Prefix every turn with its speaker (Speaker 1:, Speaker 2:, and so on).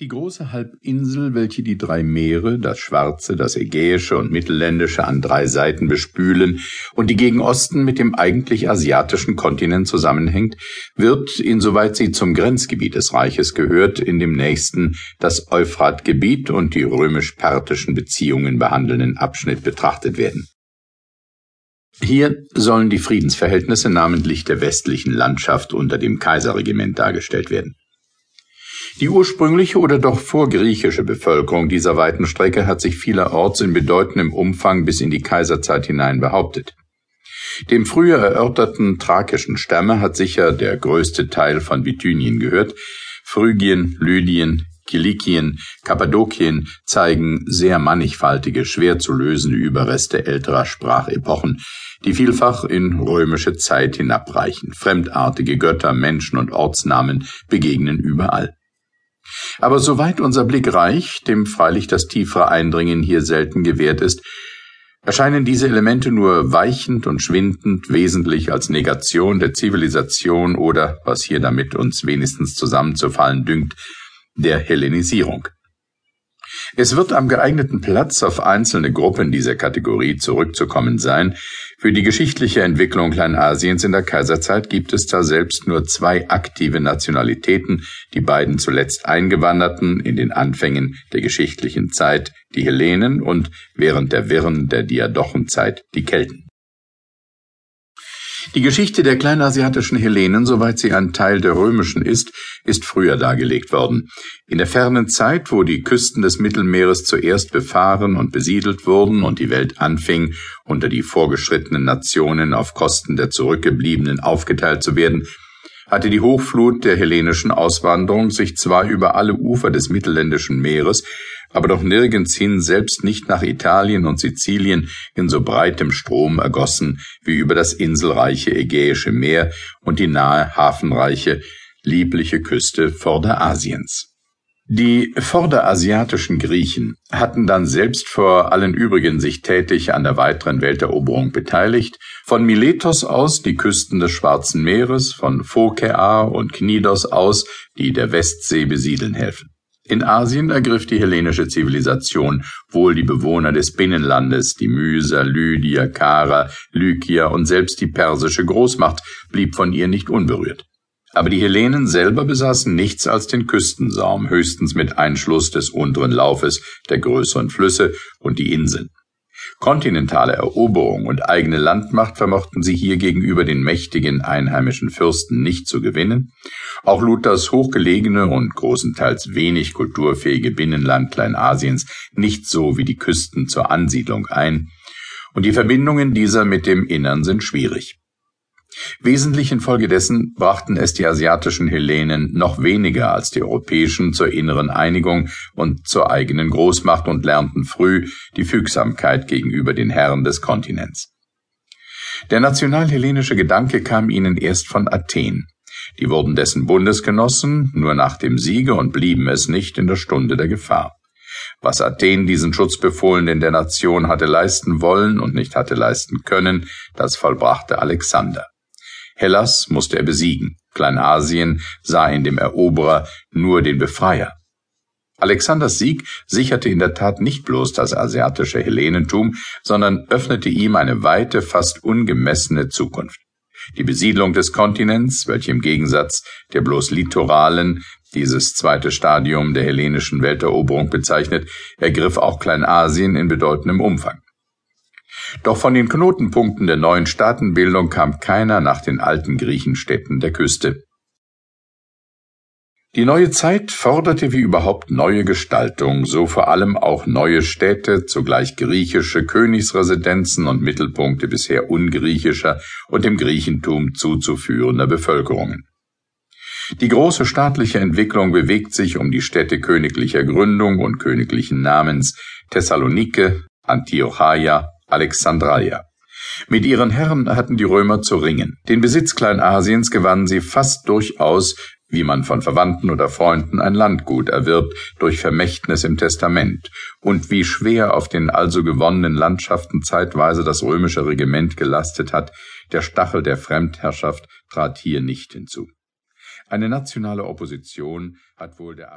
Speaker 1: Die große Halbinsel, welche die drei Meere, das Schwarze, das Ägäische und Mittelländische an drei Seiten bespülen und die gegen Osten mit dem eigentlich asiatischen Kontinent zusammenhängt, wird, insoweit sie zum Grenzgebiet des Reiches gehört, in dem nächsten das Euphratgebiet und die römisch-parthischen Beziehungen behandelnden Abschnitt betrachtet werden. Hier sollen die Friedensverhältnisse namentlich der westlichen Landschaft unter dem Kaiserregiment dargestellt werden. Die ursprüngliche oder doch vorgriechische Bevölkerung dieser weiten Strecke hat sich vielerorts in bedeutendem Umfang bis in die Kaiserzeit hinein behauptet. Dem früher erörterten thrakischen Stämme hat sicher der größte Teil von Bithynien gehört. Phrygien, Lydien, Kilikien, Kappadokien zeigen sehr mannigfaltige, schwer zu lösende Überreste älterer Sprachepochen, die vielfach in römische Zeit hinabreichen. Fremdartige Götter, Menschen und Ortsnamen begegnen überall. Aber soweit unser Blick reicht, dem freilich das tiefere Eindringen hier selten gewährt ist, erscheinen diese Elemente nur weichend und schwindend wesentlich als Negation der Zivilisation oder, was hier damit uns wenigstens zusammenzufallen dünkt, der Hellenisierung. Es wird am geeigneten Platz auf einzelne Gruppen dieser Kategorie zurückzukommen sein. Für die geschichtliche Entwicklung Kleinasiens in der Kaiserzeit gibt es da selbst nur zwei aktive Nationalitäten, die beiden zuletzt Eingewanderten in den Anfängen der geschichtlichen Zeit, die Hellenen und während der Wirren der Diadochenzeit die Kelten. Die Geschichte der kleinasiatischen Hellenen, soweit sie ein Teil der römischen ist, ist früher dargelegt worden. In der fernen Zeit, wo die Küsten des Mittelmeeres zuerst befahren und besiedelt wurden und die Welt anfing, unter die vorgeschrittenen Nationen auf Kosten der Zurückgebliebenen aufgeteilt zu werden, hatte die Hochflut der hellenischen Auswanderung sich zwar über alle Ufer des Mittelländischen Meeres, aber doch nirgends hin, selbst nicht nach Italien und Sizilien, in so breitem Strom ergossen wie über das inselreiche Ägäische Meer und die nahe hafenreiche, liebliche Küste Vorderasiens. Die vorderasiatischen Griechen hatten dann selbst vor allen übrigen sich tätig an der weiteren Welteroberung beteiligt, von Miletos aus die Küsten des Schwarzen Meeres, von Phokäa und Knidos aus, die der Westsee besiedeln helfen. In Asien ergriff die hellenische Zivilisation wohl die Bewohner des Binnenlandes, die Myser, Lydier, Kara, Lykier und selbst die persische Großmacht blieb von ihr nicht unberührt. Aber die Hellenen selber besaßen nichts als den Küstensaum, höchstens mit Einschluss des unteren Laufes der größeren Flüsse und die Inseln. Kontinentale Eroberung und eigene Landmacht vermochten sie hier gegenüber den mächtigen einheimischen Fürsten nicht zu gewinnen. Auch lud das hochgelegene und großenteils wenig kulturfähige Binnenland Kleinasiens nicht so wie die Küsten zur Ansiedlung ein, und die Verbindungen dieser mit dem Innern sind schwierig. Wesentlich infolgedessen brachten es die asiatischen Hellenen noch weniger als die europäischen zur inneren Einigung und zur eigenen Großmacht und lernten früh die Fügsamkeit gegenüber den Herren des Kontinents. Der nationalhellenische Gedanke kam ihnen erst von Athen. Die wurden dessen Bundesgenossen nur nach dem Siege und blieben es nicht in der Stunde der Gefahr. Was Athen diesen Schutzbefohlenen der Nation hatte leisten wollen und nicht hatte leisten können, das vollbrachte Alexander. Hellas musste er besiegen, Kleinasien sah in dem Eroberer nur den Befreier. Alexanders Sieg sicherte in der Tat nicht bloß das asiatische Hellenentum, sondern öffnete ihm eine weite, fast ungemessene Zukunft. Die Besiedlung des Kontinents, welche im Gegensatz der bloß litoralen dieses zweite Stadium der hellenischen Welteroberung bezeichnet, ergriff auch Kleinasien in bedeutendem Umfang. Doch von den Knotenpunkten der neuen Staatenbildung kam keiner nach den alten Griechenstädten der Küste. Die neue Zeit forderte wie überhaupt neue Gestaltung, so vor allem auch neue Städte, zugleich griechische Königsresidenzen und Mittelpunkte bisher ungriechischer und dem Griechentum zuzuführender Bevölkerungen. Die große staatliche Entwicklung bewegt sich um die Städte königlicher Gründung und königlichen Namens Thessalonike, Antiochaia, Alexandria. Mit ihren Herren hatten die Römer zu ringen. Den Besitz Kleinasiens gewannen sie fast durchaus, wie man von Verwandten oder Freunden ein Landgut erwirbt, durch Vermächtnis im Testament, und wie schwer auf den also gewonnenen Landschaften zeitweise das römische Regiment gelastet hat, der Stachel der Fremdherrschaft trat hier nicht hinzu. Eine nationale Opposition hat wohl der